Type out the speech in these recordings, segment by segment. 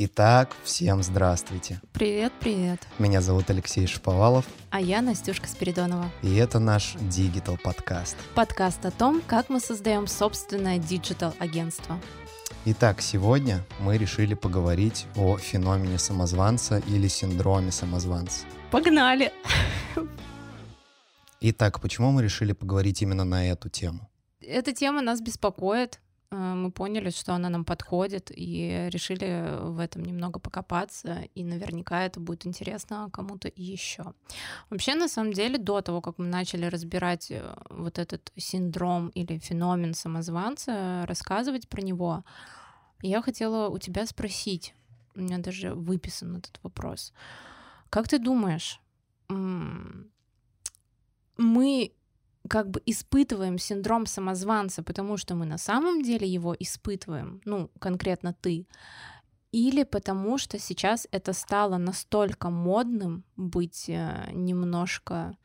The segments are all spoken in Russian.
Итак, всем здравствуйте. Привет, привет. Меня зовут Алексей Шаповалов. А я Настюшка Спиридонова. И это наш Digital подкаст. Подкаст о том, как мы создаем собственное digital агентство. Итак, сегодня мы решили поговорить о феномене самозванца или синдроме самозванца. Погнали! Итак, почему мы решили поговорить именно на эту тему? Эта тема нас беспокоит, мы поняли, что она нам подходит, и решили в этом немного покопаться, и наверняка это будет интересно кому-то еще. Вообще, на самом деле, до того, как мы начали разбирать э, вот этот синдром или феномен самозванца, рассказывать про него, я хотела у тебя спросить, у меня даже выписан этот вопрос. Как ты думаешь, мы как бы испытываем синдром самозванца, потому что мы на самом деле его испытываем, ну, конкретно ты, или потому что сейчас это стало настолько модным быть э, немножко,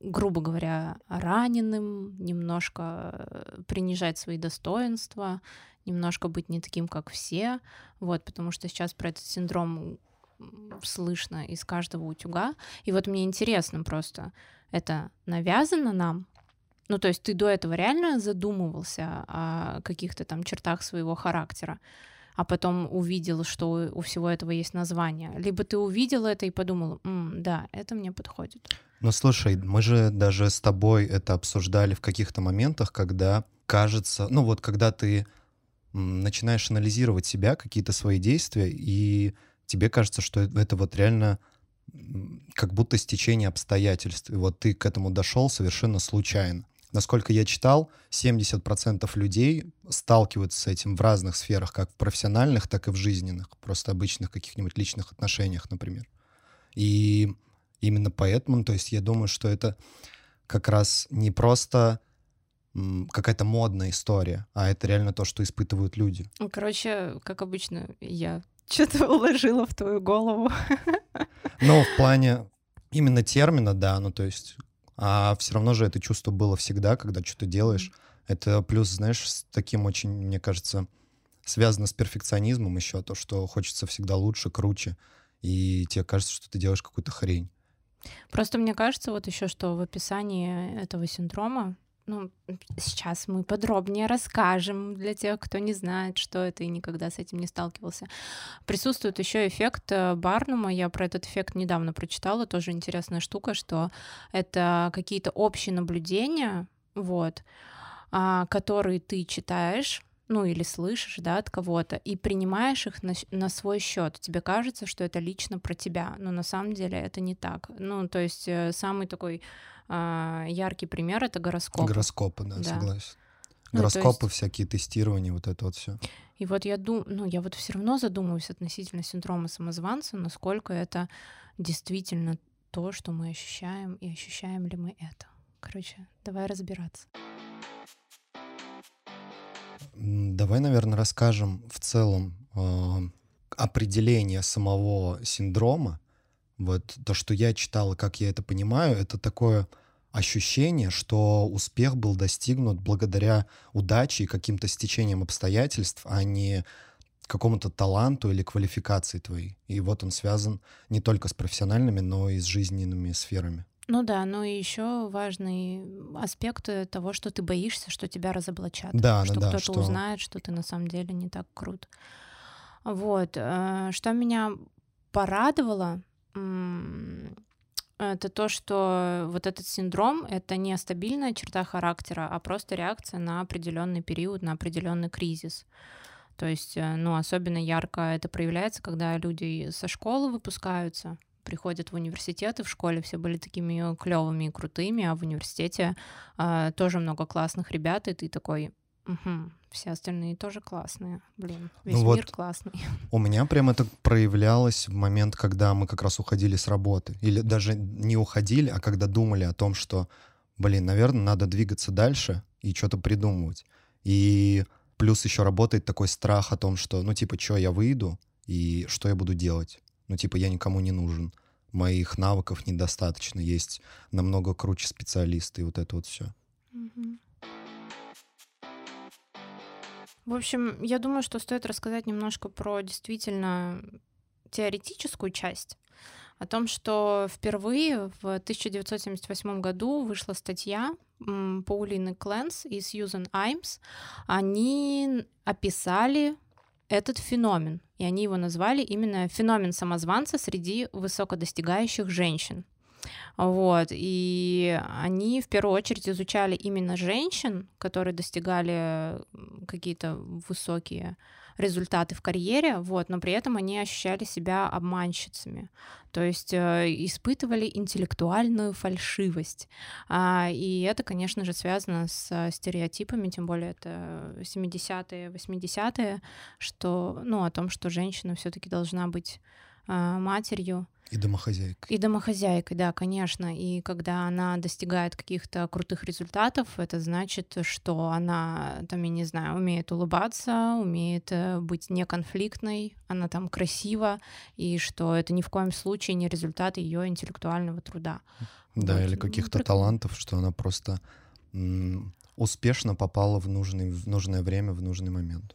грубо говоря, раненым, немножко э, принижать свои достоинства, немножко быть не таким, как все, вот, потому что сейчас про этот синдром слышно из каждого утюга. И вот мне интересно просто, это навязано нам ну, то есть ты до этого реально задумывался о каких-то там чертах своего характера, а потом увидел, что у всего этого есть название. Либо ты увидел это и подумал, М, да, это мне подходит. Ну, слушай, мы же даже с тобой это обсуждали в каких-то моментах, когда кажется, ну вот когда ты начинаешь анализировать себя, какие-то свои действия, и тебе кажется, что это вот реально как будто стечение обстоятельств. И вот ты к этому дошел совершенно случайно. Насколько я читал, 70% людей сталкиваются с этим в разных сферах, как в профессиональных, так и в жизненных, просто обычных каких-нибудь личных отношениях, например. И именно поэтому, то есть я думаю, что это как раз не просто какая-то модная история, а это реально то, что испытывают люди. Короче, как обычно, я что-то уложила в твою голову. Ну, в плане именно термина, да, ну то есть а все равно же это чувство было всегда, когда что-то делаешь. Это плюс, знаешь, с таким очень, мне кажется, связано с перфекционизмом еще, то, что хочется всегда лучше, круче, и тебе кажется, что ты делаешь какую-то хрень. Просто мне кажется вот еще, что в описании этого синдрома ну, сейчас мы подробнее расскажем для тех, кто не знает, что это и никогда с этим не сталкивался. Присутствует еще эффект э, Барнума. Я про этот эффект недавно прочитала. Тоже интересная штука, что это какие-то общие наблюдения, вот, а, которые ты читаешь ну или слышишь, да, от кого-то, и принимаешь их на, на свой счет. Тебе кажется, что это лично про тебя, но на самом деле это не так. Ну, то есть э, самый такой э, яркий пример это гороскоп. Гороскопы, да, да. согласен. Ну, Гороскопы, есть... всякие тестирования, вот это вот все. И вот я думаю, ну, я вот все равно задумываюсь относительно синдрома самозванца, насколько это действительно то, что мы ощущаем, и ощущаем ли мы это. Короче, давай разбираться. Давай, наверное, расскажем в целом э, определение самого синдрома. Вот то, что я читал и как я это понимаю, это такое ощущение, что успех был достигнут благодаря удаче и каким-то стечениям обстоятельств, а не какому-то таланту или квалификации твоей. И вот он связан не только с профессиональными, но и с жизненными сферами. Ну да, но и еще важный аспект того, что ты боишься, что тебя разоблачат. Да, что да, кто-то что... узнает, что ты на самом деле не так крут. Вот. Э, что меня порадовало, это то, что вот этот синдром — это не стабильная черта характера, а просто реакция на определенный период, на определенный кризис. То есть, э, ну, особенно ярко это проявляется, когда люди со школы выпускаются, приходят в университет, и в школе все были такими клевыми и крутыми, а в университете э, тоже много классных ребят, и ты такой, угу, все остальные тоже классные, блин, весь ну мир вот классный. У меня прям это проявлялось в момент, когда мы как раз уходили с работы, или даже не уходили, а когда думали о том, что, блин, наверное, надо двигаться дальше и что-то придумывать. И плюс еще работает такой страх о том, что, ну, типа, что я выйду и что я буду делать. Ну, типа, я никому не нужен. Моих навыков недостаточно. Есть намного круче специалисты, и вот это вот все. В общем, я думаю, что стоит рассказать немножко про действительно теоретическую часть, о том, что впервые в 1978 году вышла статья Паулины Кленс и Сьюзен Аймс. Они описали этот феномен, и они его назвали именно феномен самозванца среди высокодостигающих женщин. Вот, и они в первую очередь изучали именно женщин, которые достигали какие-то высокие результаты в карьере, вот, но при этом они ощущали себя обманщицами, то есть э, испытывали интеллектуальную фальшивость. А, и это, конечно же, связано с стереотипами, тем более это 70-е, 80-е, что, ну, о том, что женщина все таки должна быть матерью, и домохозяйкой. И домохозяйкой, да, конечно. И когда она достигает каких-то крутых результатов, это значит, что она, там, я не знаю, умеет улыбаться, умеет э, быть неконфликтной, она там красива, и что это ни в коем случае не результат ее интеллектуального труда. Да, вот. или каких-то Прик... талантов, что она просто успешно попала в, нужный, в нужное время, в нужный момент.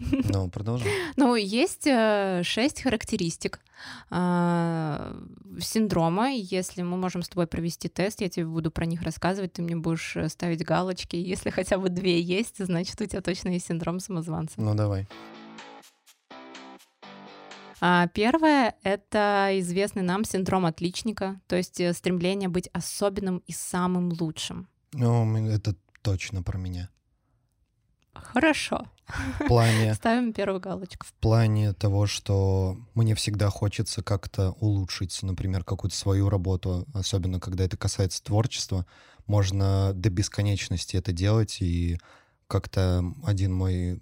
Ну, продолжим. Ну, есть э, шесть характеристик э, синдрома. Если мы можем с тобой провести тест, я тебе буду про них рассказывать, ты мне будешь э, ставить галочки. Если хотя бы две есть, значит, у тебя точно есть синдром самозванца. Ну, давай. А, первое — это известный нам синдром отличника, то есть стремление быть особенным и самым лучшим. Ну, это точно про меня. Хорошо. В плане... Ставим первую галочку. В плане того, что мне всегда хочется как-то улучшить, например, какую-то свою работу, особенно когда это касается творчества, можно до бесконечности это делать, и как-то один мой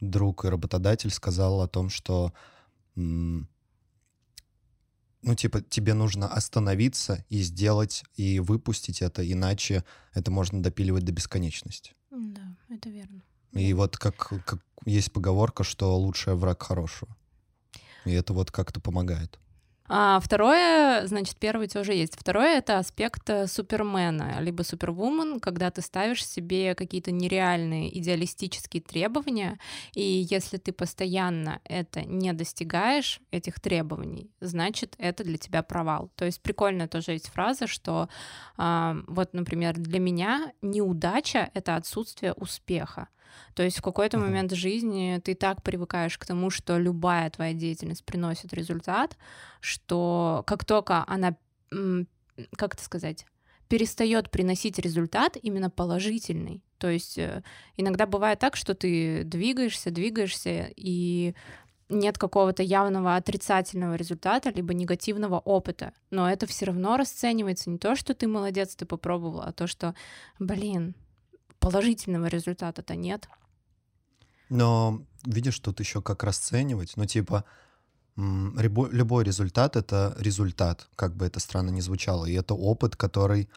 друг и работодатель сказал о том, что ну, типа, тебе нужно остановиться и сделать, и выпустить это, иначе это можно допиливать до бесконечности. Да, это верно. И вот как, как есть поговорка, что лучший враг хорошего. И это вот как-то помогает. А второе, значит, первый тоже есть. Второе — это аспект э, супермена, либо супервумен, когда ты ставишь себе какие-то нереальные идеалистические требования, и если ты постоянно это не достигаешь, этих требований, значит, это для тебя провал. То есть прикольная тоже есть фраза, что э, вот, например, для меня неудача — это отсутствие успеха. То есть в какой-то uh-huh. момент жизни ты так привыкаешь к тому, что любая твоя деятельность приносит результат, что как только она, как это сказать, перестает приносить результат именно положительный. То есть э, иногда бывает так, что ты двигаешься, двигаешься, и нет какого-то явного отрицательного результата, либо негативного опыта. Но это все равно расценивается не то, что ты молодец, ты попробовал, а то, что, блин, положительного результата-то нет. Но видишь, тут еще как расценивать. Ну, типа, любой результат — это результат, как бы это странно ни звучало. И это опыт, который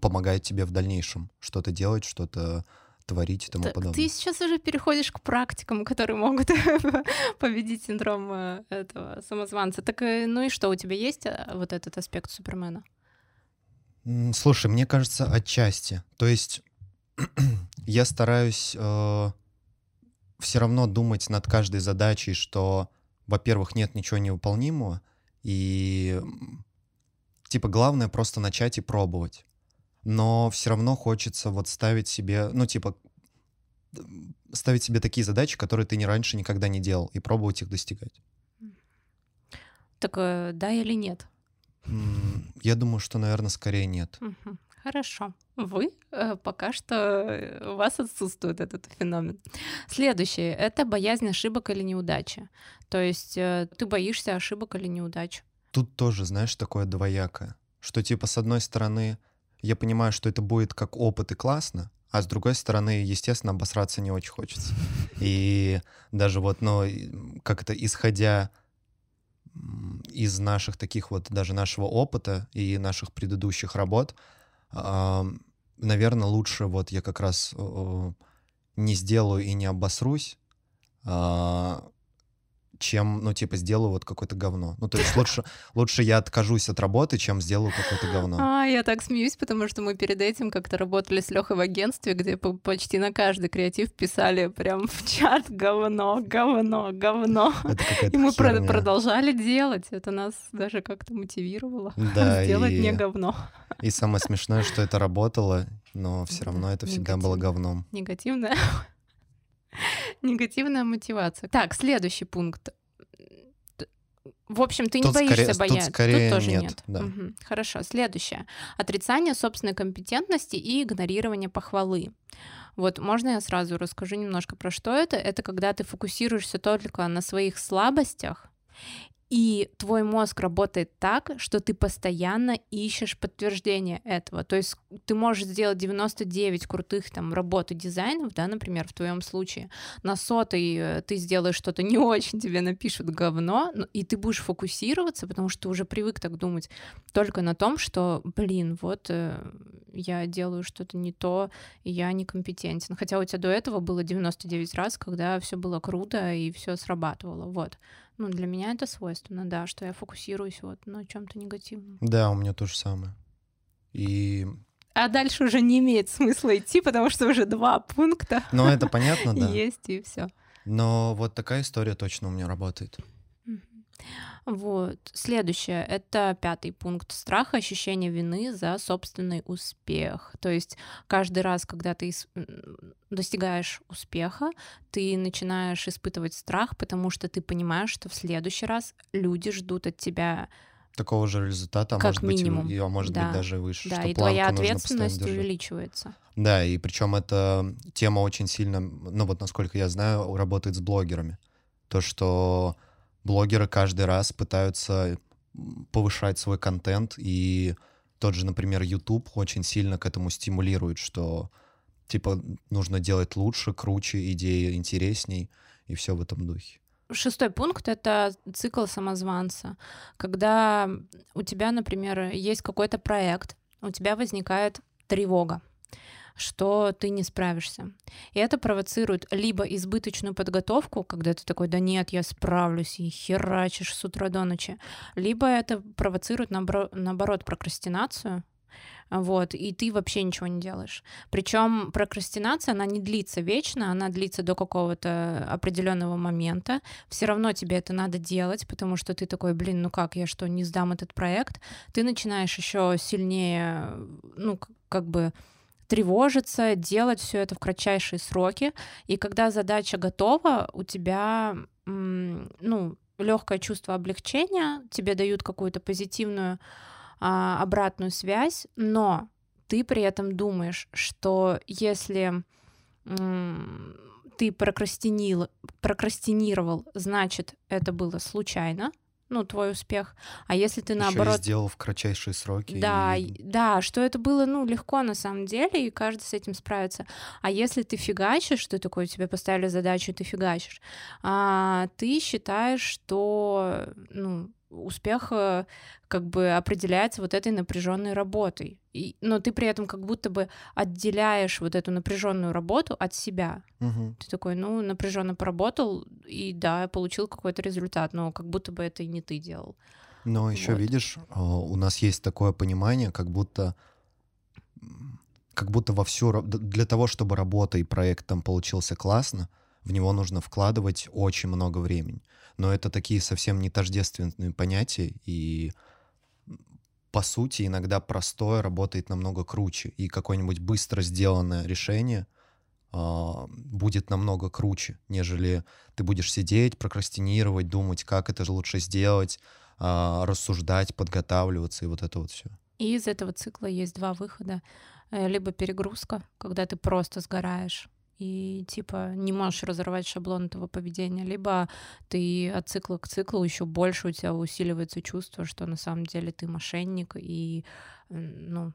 помогает тебе в дальнейшем что-то делать, что-то творить и тому так подобное. Ты сейчас уже переходишь к практикам, которые могут победить синдром э, этого самозванца. Так э, ну и что, у тебя есть э, вот этот аспект Супермена? Слушай, мне кажется, отчасти. То есть я стараюсь э, все равно думать над каждой задачей, что, во-первых, нет ничего невыполнимого, и типа главное просто начать и пробовать. Но все равно хочется вот ставить себе, ну типа ставить себе такие задачи, которые ты не раньше никогда не делал, и пробовать их достигать. Так э, да или нет? Я думаю, что, наверное, скорее нет. Угу. Хорошо. Вы э, пока что э, у вас отсутствует этот феномен. Следующее это боязнь ошибок или неудачи. То есть э, ты боишься ошибок или неудач. Тут тоже, знаешь, такое двоякое. Что типа с одной стороны я понимаю, что это будет как опыт и классно, а с другой стороны, естественно, обосраться не очень хочется. И даже вот, ну, как это, исходя из наших таких вот, даже нашего опыта и наших предыдущих работ, наверное, лучше вот я как раз не сделаю и не обосрусь, а, чем, ну, типа, сделаю вот какое-то говно. Ну, то есть лучше, лучше я откажусь от работы, чем сделаю какое-то говно. А, я так смеюсь, потому что мы перед этим как-то работали с Лехой в агентстве, где почти на каждый креатив писали прям в чат говно, говно, говно. И мы херня. продолжали делать. Это нас даже как-то мотивировало Да, сделать и- не говно. И самое смешное, что это работало, но все равно это всегда было говном. Негативная. Негативная мотивация. Так, следующий пункт. В общем, ты не Тут боишься скорее- тут бояться. скорее тоже нет, нет. да. Мгм. Хорошо. Следующее. Отрицание собственной компетентности и игнорирование похвалы. Вот можно я сразу расскажу немножко про что это? Это когда ты фокусируешься только на своих слабостях, и твой мозг работает так, что ты постоянно ищешь подтверждение этого. То есть ты можешь сделать 99 крутых там работ и дизайнов, да, например, в твоем случае. На сотой э, ты сделаешь что-то не очень, тебе напишут говно, но- и ты будешь фокусироваться, потому что ты уже привык так думать, только на том, что, блин, вот э, я делаю что-то не то, я некомпетентен. Хотя у тебя до этого было 99 раз, когда все было круто и все срабатывало. Вот. Ну, для меня это свойственно, да, что я фокусируюсь вот на чем-то негативном. Да, у меня то же самое. И, А дальше уже не имеет смысла идти, потому что уже два пункта ну, это понятно, да. есть, и все. Но вот такая история точно у меня работает. Вот. Следующее — это пятый пункт. Страх, ощущение вины за собственный успех. То есть каждый раз, когда ты достигаешь успеха, ты начинаешь испытывать страх, потому что ты понимаешь, что в следующий раз люди ждут от тебя Такого же результата, а Как может быть, минимум, и, а может да. быть даже выше. Да, что и твоя ответственность увеличивается. Да, и причем эта тема очень сильно, ну вот насколько я знаю, работает с блогерами. То, что блогеры каждый раз пытаются повышать свой контент, и тот же, например, YouTube очень сильно к этому стимулирует, что типа нужно делать лучше, круче, идеи интересней, и все в этом духе. Шестой пункт — это цикл самозванца. Когда у тебя, например, есть какой-то проект, у тебя возникает тревога, что ты не справишься. И это провоцирует либо избыточную подготовку, когда ты такой, да нет, я справлюсь, и херачишь с утра до ночи, либо это провоцирует, наоборо- наоборот, прокрастинацию, вот, и ты вообще ничего не делаешь. Причем прокрастинация, она не длится вечно, она длится до какого-то определенного момента. Все равно тебе это надо делать, потому что ты такой, блин, ну как, я что, не сдам этот проект? Ты начинаешь еще сильнее, ну, как бы тревожиться, делать все это в кратчайшие сроки. И когда задача готова, у тебя, ну, легкое чувство облегчения, тебе дают какую-то позитивную а, обратную связь, но ты при этом думаешь, что если ты прокрастинил, прокрастинировал, значит, это было случайно, ну, твой успех. А если ты Ещё и наоборот сделал в кратчайшие сроки. да, и- и- да, что это было, ну, легко на самом деле, и каждый с этим справится. А если ты фигачишь, что такое, тебе поставили задачу, и ты фигачишь, а, ты считаешь, что, ну, успех как бы определяется вот этой напряженной работой. И, но ты при этом как будто бы отделяешь вот эту напряженную работу от себя. Мгм. Ты такой, ну, напряженно поработал, и да, получил какой-то результат, но как будто бы это и не ты делал. Но еще Вот. видишь, а, у нас есть такое понимание, как будто как будто во всю для того, чтобы работа и проект там получился классно, в него нужно вкладывать очень много времени. Но это такие совсем не тождественные понятия, и по сути иногда простое работает намного круче, и какое-нибудь быстро сделанное решение а, будет намного круче, нежели ты будешь сидеть, прокрастинировать, думать, как это же лучше сделать, а, рассуждать, подготавливаться и вот это вот все. И из этого цикла есть два выхода. Э, Либо перегрузка, когда ты просто сгораешь и типа не можешь разорвать шаблон этого поведения, либо ты от цикла к циклу еще больше у тебя усиливается чувство, что на самом деле ты мошенник и ну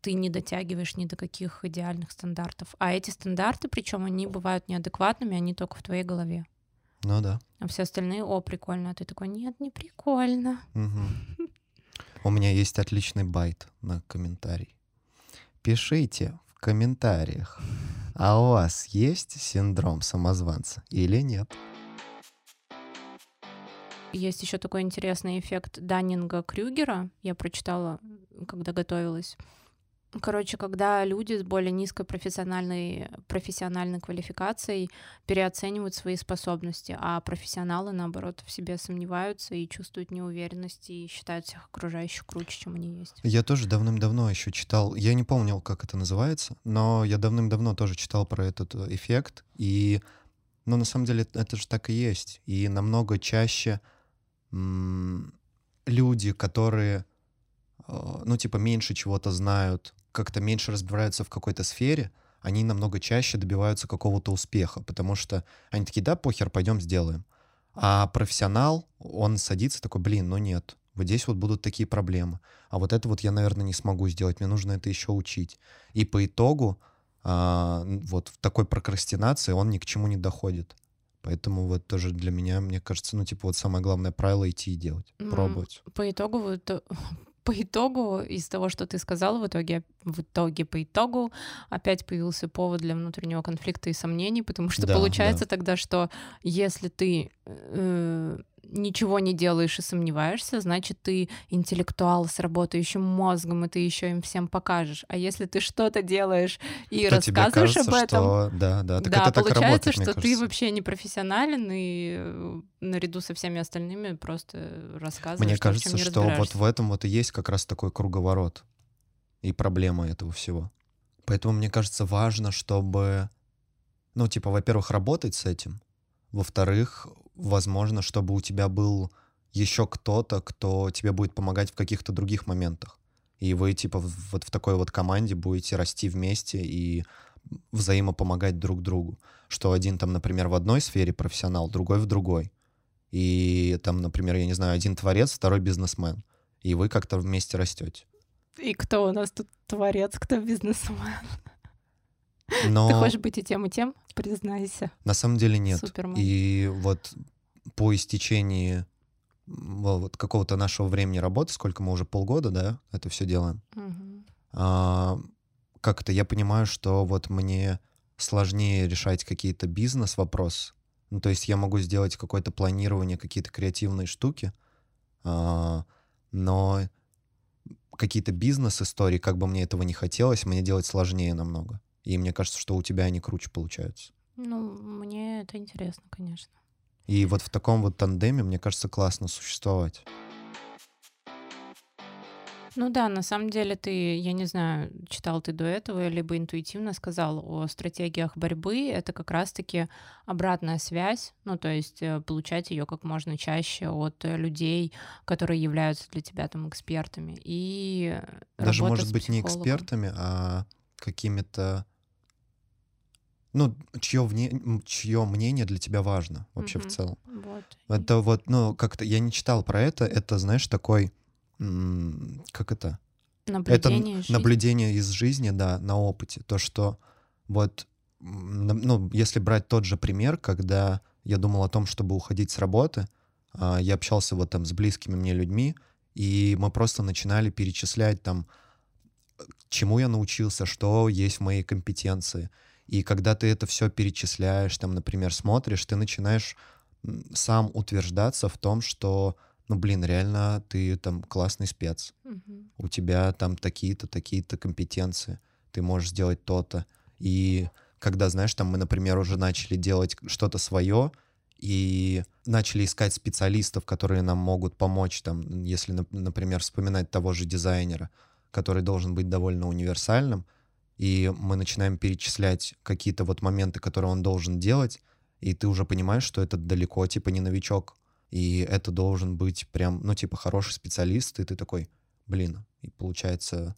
ты не дотягиваешь ни до каких идеальных стандартов. А эти стандарты, причем они бывают неадекватными, они только в твоей голове. Ну да. А все остальные, о, прикольно. А ты такой, нет, не прикольно. У меня есть отличный байт на комментарий. Пишите в комментариях, а у вас есть синдром самозванца или нет? есть еще такой интересный эффект Даннинга Крюгера. Я прочитала, когда готовилась. Короче, когда люди с более низкой профессиональной, профессиональной квалификацией переоценивают свои способности, а профессионалы, наоборот, в себе сомневаются и чувствуют неуверенность и считают всех окружающих круче, чем они есть. Я тоже давным-давно еще читал, я не помнил, как это называется, но я давным-давно тоже читал про этот э, эффект, и, ну, на самом деле, это же так и есть. И намного чаще люди, которые э, ну, типа, меньше чего-то знают, как-то меньше разбираются в какой-то сфере, они намного чаще добиваются какого-то успеха, потому что они такие, да, похер, пойдем сделаем. А профессионал, он садится такой, блин, ну нет, вот здесь вот будут такие проблемы. А вот это вот я, наверное, не смогу сделать, мне нужно это еще учить. И по итогу а, вот в такой прокрастинации он ни к чему не доходит. Поэтому вот тоже для меня, мне кажется, ну, типа, вот самое главное правило идти и делать, пробовать. По итогу вот по итогу, из того, что ты сказала, в итоге, в итоге, по итогу, опять появился повод для внутреннего конфликта и сомнений, потому что да, получается да. тогда, что если ты э, ничего не делаешь и сомневаешься, значит, ты интеллектуал с работающим мозгом, и ты еще им всем покажешь. А если ты что-то делаешь и то рассказываешь кажется, об этом, что... да, да, так да, это получается, работает, что ты вообще не профессионален и э, наряду со всеми остальными просто рассказываешь. Мне кажется, что вот в этом вот и есть как раз такой круговорот и проблема этого всего. Поэтому мне кажется важно, чтобы, ну, типа, во-первых, работать с этим, во-вторых, возможно, чтобы у тебя был еще кто-то, кто тебе будет помогать в каких-то других моментах. И вы, типа, вот в такой вот команде будете расти вместе и взаимопомогать друг другу. Что один там, например, в одной сфере профессионал, другой в другой. И там, например, я не знаю, один творец, второй бизнесмен. И вы как-то вместе растете. И кто у нас тут творец, кто бизнесмен? Но... Ты хочешь быть и тем, и тем? Признайся. На самом деле нет. Супермен. И вот по истечении вот какого-то нашего времени работы, сколько мы уже полгода, да, это все делаем, угу. а, как-то я понимаю, что вот мне сложнее решать какие-то бизнес-вопросы. Ну, то есть я могу сделать какое-то планирование, какие-то креативные штуки, а, но какие-то бизнес-истории, как бы мне этого не хотелось, мне делать сложнее намного. И мне кажется, что у тебя они круче получаются. Ну, мне это интересно, конечно. И вот в таком вот тандеме, мне кажется, классно существовать. Ну да, на самом деле ты, я не знаю, читал ты до этого, либо интуитивно сказал о стратегиях борьбы. Это как раз-таки обратная связь, ну то есть э, получать ее как можно чаще от людей, которые являются для тебя там экспертами. И даже может быть не экспертами, а какими-то ну, чье, вне, чье мнение для тебя важно вообще угу. в целом. Вот. Это вот, ну, как-то я не читал про это, это, знаешь, такой, как это? Наблюдение это из наблюдение из жизни, да, на опыте. То, что вот, ну, если брать тот же пример, когда я думал о том, чтобы уходить с работы, а, я общался вот там с близкими мне людьми, и мы просто начинали перечислять там, чему я научился, что есть в моей компетенции — и когда ты это все перечисляешь, там, например, смотришь, ты начинаешь сам утверждаться в том, что, ну, блин, реально ты там классный спец. Угу. У тебя там такие-то, такие-то компетенции. Ты можешь сделать то-то. И когда, знаешь, там мы, например, уже начали делать что-то свое, и начали искать специалистов, которые нам могут помочь, там, если, например, вспоминать того же дизайнера, который должен быть довольно универсальным, и мы начинаем перечислять какие-то вот моменты, которые он должен делать, и ты уже понимаешь, что это далеко, типа, не новичок, и это должен быть прям, ну, типа, хороший специалист, и ты такой, блин, и получается,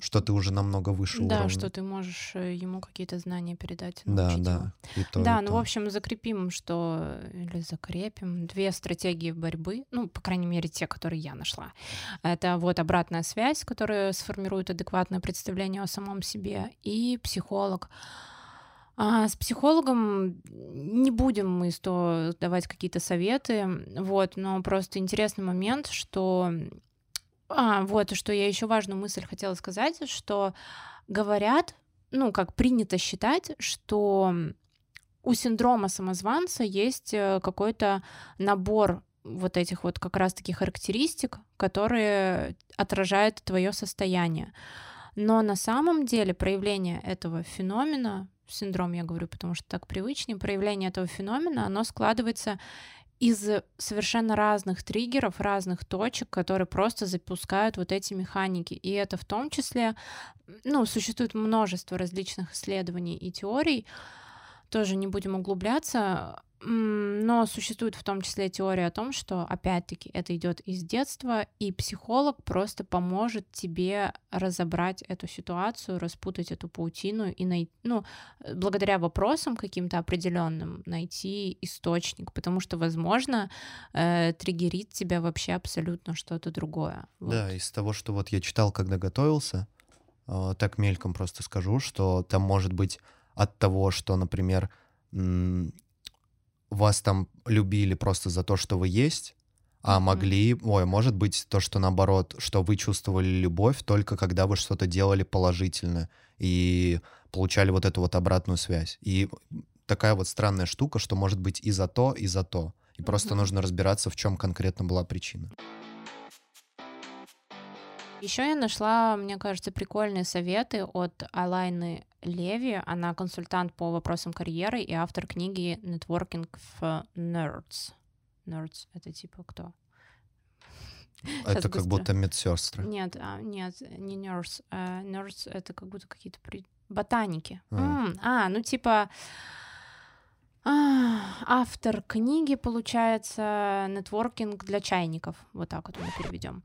что ты уже намного выше да, уровня. что ты можешь э, ему какие-то знания передать. Да, да. И то, да, и ну, то. в общем, закрепим, что... Или закрепим две стратегии борьбы, ну, по крайней мере, те, которые я нашла. Это вот обратная связь, которая сформирует адекватное представление о самом себе, и психолог. А с психологом не будем мы что давать какие-то советы, вот, но просто интересный момент, что а, вот, что я еще важную мысль хотела сказать, что говорят, ну, как принято считать, что у синдрома самозванца есть э, какой-то набор вот этих вот как раз-таки характеристик, которые отражают твое состояние. Но на самом деле проявление этого феномена, синдром я говорю, потому что так привычнее, проявление этого феномена, оно складывается из совершенно разных триггеров, разных точек, которые просто запускают вот эти механики. И это в том числе, ну, существует множество различных исследований и теорий, тоже не будем углубляться, но существует в том числе теория о том, что, опять-таки, это идет из детства, и психолог просто поможет тебе разобрать эту ситуацию, распутать эту паутину и найти, ну, благодаря вопросам каким-то определенным найти источник, потому что, возможно, э, триггерит тебя вообще абсолютно что-то другое. Вот. Да, из того, что вот я читал, когда готовился, э, так мельком просто скажу, что там может быть от того, что, например, вас там любили просто за то, что вы есть, а могли, ой, может быть то, что наоборот, что вы чувствовали любовь только когда вы что-то делали положительно и получали вот эту вот обратную связь. И такая вот странная штука, что может быть и за то, и за то. И просто нужно разбираться, в чем конкретно была причина. Еще я нашла, мне кажется, прикольные советы от Алайны Леви. Она консультант по вопросам карьеры и автор книги Networking for Nerds. Nerds — это типа кто? Это как быстро. будто медсестры. Нет, а, нет, не nerds. А, nerds — это как будто какие-то при... ботаники. А. М-м, а, ну типа автор книги, получается, нетворкинг для чайников. Вот так вот мы переведем.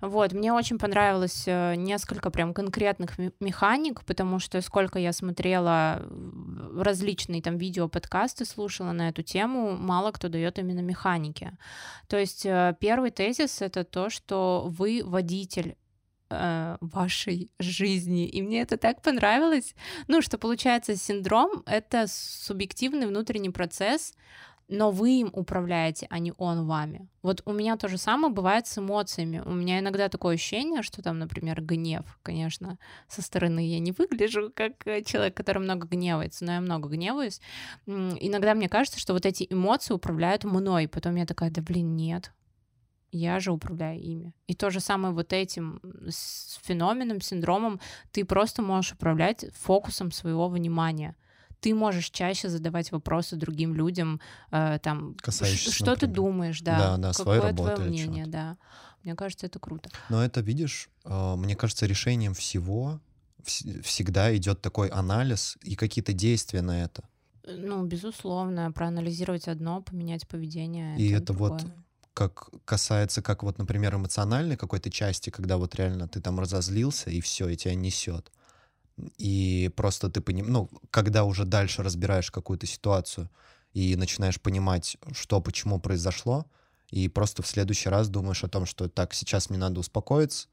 Вот, мне очень понравилось э, несколько прям конкретных механик, потому что сколько я смотрела различные там видео, подкасты слушала на эту тему, мало кто дает именно механики. То есть э, первый тезис — это то, что вы водитель э, вашей жизни. И мне это так понравилось. Ну, что получается, синдром — это субъективный внутренний процесс, но вы им управляете, а не он вами. Вот у меня то же самое бывает с эмоциями. У меня иногда такое ощущение, что там, например, гнев, конечно, со стороны я не выгляжу как э, человек, который много гневается, но я много гневаюсь. Иногда мне кажется, что вот эти эмоции управляют мной. Потом я такая, да блин, нет, я же управляю ими. И то же самое вот этим феноменом, синдромом, ты просто можешь управлять фокусом своего внимания. Ты можешь чаще задавать вопросы другим людям, э, там, Касающиеся, что например. ты думаешь, да, да, да какое твое мнение, да. Мне кажется, это круто. Но это, видишь, э, мне кажется, решением всего всегда идет такой анализ и какие-то действия на это. Ну, безусловно, проанализировать одно, поменять поведение. И это, это вот как касается, как вот, например, эмоциональной какой-то части, когда вот реально ты там разозлился, и все, и тебя несет. И просто ты понимаешь, ну, когда уже дальше разбираешь какую-то ситуацию и начинаешь понимать, что, почему произошло, и просто в следующий раз думаешь о том, что так, сейчас мне надо успокоиться,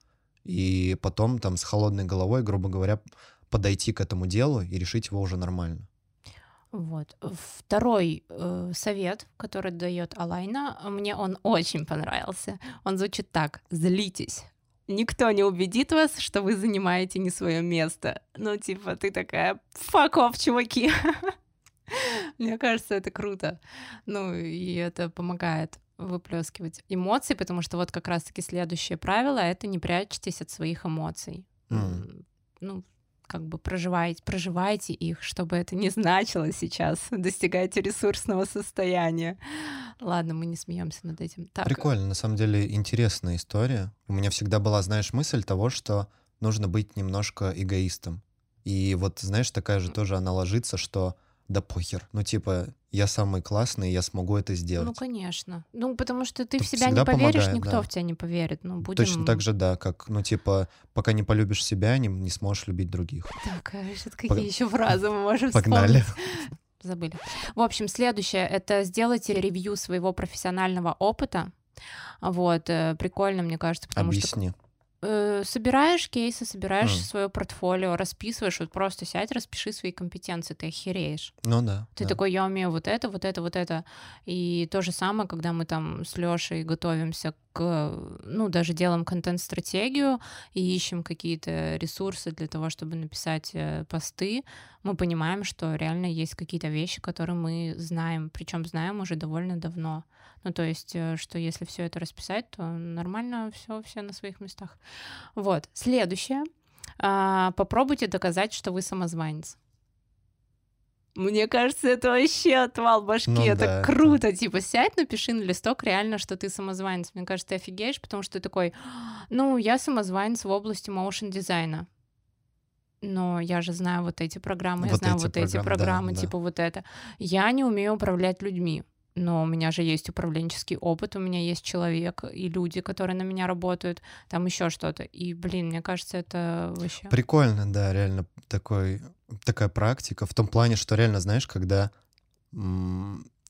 и потом там с холодной головой, грубо говоря, подойти к этому делу и решить его уже нормально. Вот. Второй э, совет, который дает Алайна, мне он очень понравился. Он звучит так: злитесь. Никто не убедит вас, что вы занимаете не свое место. Ну, типа, ты такая, off, чуваки. Мне кажется, это круто. Ну, и это помогает выплескивать эмоции, потому что вот как раз-таки следующее правило — это не прячьтесь от своих эмоций. Mm. Ну, как бы проживайте, проживайте их, чтобы это не значило сейчас. Достигайте ресурсного состояния. Ладно, мы не смеемся над этим. Так. Прикольно, на самом деле интересная история. У меня всегда была, знаешь, мысль того, что нужно быть немножко эгоистом. И вот, знаешь, такая же тоже она ложится, что да похер. Ну, типа, я самый классный, я смогу это сделать. Ну, конечно. Ну, потому что ты это в себя не поверишь, помогает, никто да. в тебя не поверит. Ну, будем... Точно так же, да, как, ну, типа, пока не полюбишь себя, не, не сможешь любить других. Так, а какие Пог... еще фразы мы можем Погнали. Забыли. В общем, следующее — это сделайте ревью своего профессионального опыта. Вот, э, прикольно, мне кажется, потому Объясни. что Э, собираешь кейсы, собираешь mm. свое портфолио, расписываешь, вот просто сядь, распиши свои компетенции, ты охереешь. Ну да. Ты да. такой, я умею вот это, вот это, вот это. И то же самое, когда мы там с Лешей готовимся к, ну, даже делаем контент-стратегию и ищем какие-то ресурсы для того, чтобы написать э, посты, мы понимаем, что реально есть какие-то вещи, которые мы знаем, причем знаем уже довольно давно. Ну, то есть, э, что если все это расписать, то нормально все, все на своих местах. Вот. Следующее. А, попробуйте доказать, что вы самозванец. Мне кажется, это вообще отвал башки. Ну, это да, круто. Это... Типа, сядь, напиши на листок реально, что ты самозванец. Мне кажется, ты офигеешь, потому что ты такой, ну, я самозванец в области моушен дизайна. Но я же знаю вот эти программы, вот я знаю вот программы, эти программы, да, типа да. вот это. Я не умею управлять людьми но у меня же есть управленческий опыт, у меня есть человек и люди, которые на меня работают, там еще что-то. И, блин, мне кажется, это вообще... Прикольно, да, реально такой, такая практика в том плане, что реально, знаешь, когда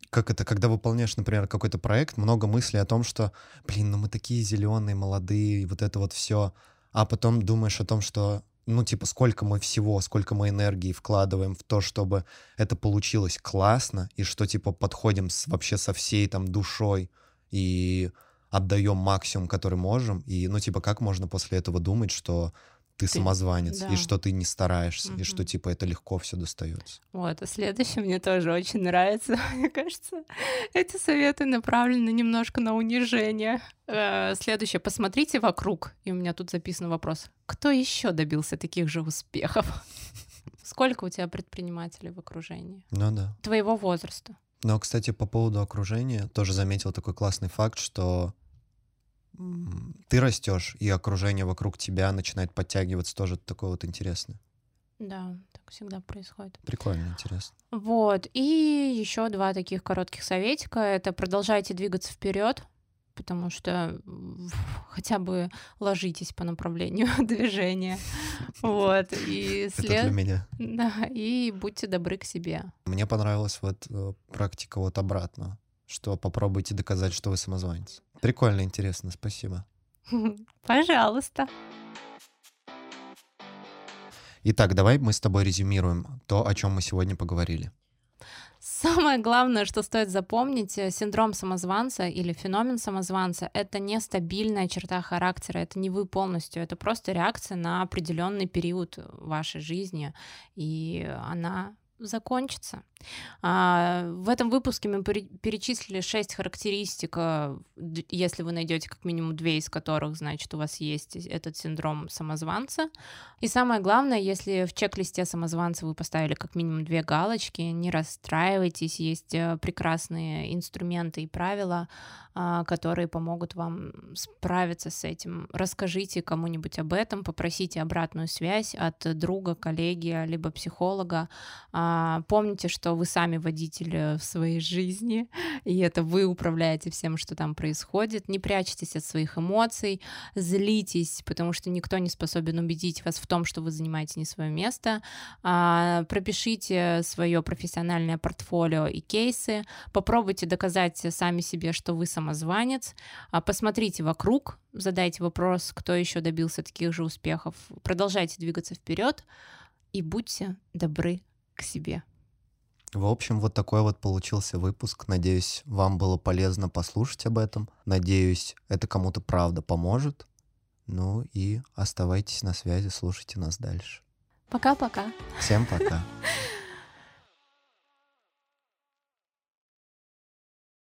как это, когда выполняешь, например, какой-то проект, много мыслей о том, что, блин, ну мы такие зеленые, молодые, вот это вот все, а потом думаешь о том, что ну, типа, сколько мы всего, сколько мы энергии вкладываем в то, чтобы это получилось классно, и что, типа, подходим с, вообще со всей там душой и отдаем максимум, который можем, и, ну, типа, как можно после этого думать, что ты, ты самозванец, да. и что ты не стараешься, угу. и что, типа, это легко все достается. Вот, а следующее мне тоже очень нравится. Мне кажется, эти советы направлены немножко на унижение. Э, следующее. Посмотрите вокруг. И у меня тут записан вопрос. Кто еще добился таких же успехов? Сколько у тебя предпринимателей в окружении? Ну да. Твоего возраста. Но, кстати, по поводу окружения, тоже заметил такой классный факт, что ты растешь, и окружение вокруг тебя начинает подтягиваться, тоже такое вот интересное. Да, так всегда происходит. Прикольно, интересно. Вот. И еще два таких коротких советика. Это продолжайте двигаться вперед, потому что хотя бы ложитесь по направлению движения. Вот. И след... Это для меня. Да, и будьте добры к себе. Мне понравилась вот э, практика вот обратно, что попробуйте доказать, что вы самозванец. Прикольно, интересно, спасибо. Пожалуйста. Итак, давай мы с тобой резюмируем то, о чем мы сегодня поговорили. Самое главное, что стоит запомнить, э, синдром самозванца или феномен самозванца — это не стабильная черта характера, это не вы полностью, это просто реакция на определенный период вашей жизни, и она закончится. А, в этом выпуске мы перечислили шесть характеристик, а, если вы найдете как минимум две из которых, значит, у вас есть этот синдром самозванца. И самое главное, если в чек-листе самозванца вы поставили как минимум две галочки, не расстраивайтесь, есть э, прекрасные инструменты и правила, а, которые помогут вам справиться с этим. Расскажите кому-нибудь об этом, попросите обратную связь от друга, коллеги, либо психолога. Помните, что что вы сами водитель в своей жизни, и это вы управляете всем, что там происходит. Не прячьтесь от своих эмоций, злитесь, потому что никто не способен убедить вас в том, что вы занимаете не свое место. А, пропишите свое профессиональное портфолио и кейсы, попробуйте доказать сами себе, что вы самозванец, а, посмотрите вокруг, задайте вопрос, кто еще добился таких же успехов, продолжайте двигаться вперед и будьте добры к себе. В общем, вот такой вот получился выпуск. Надеюсь, вам было полезно послушать об этом. Надеюсь, это кому-то правда поможет. Ну и оставайтесь на связи, слушайте нас дальше. Пока-пока. Всем пока.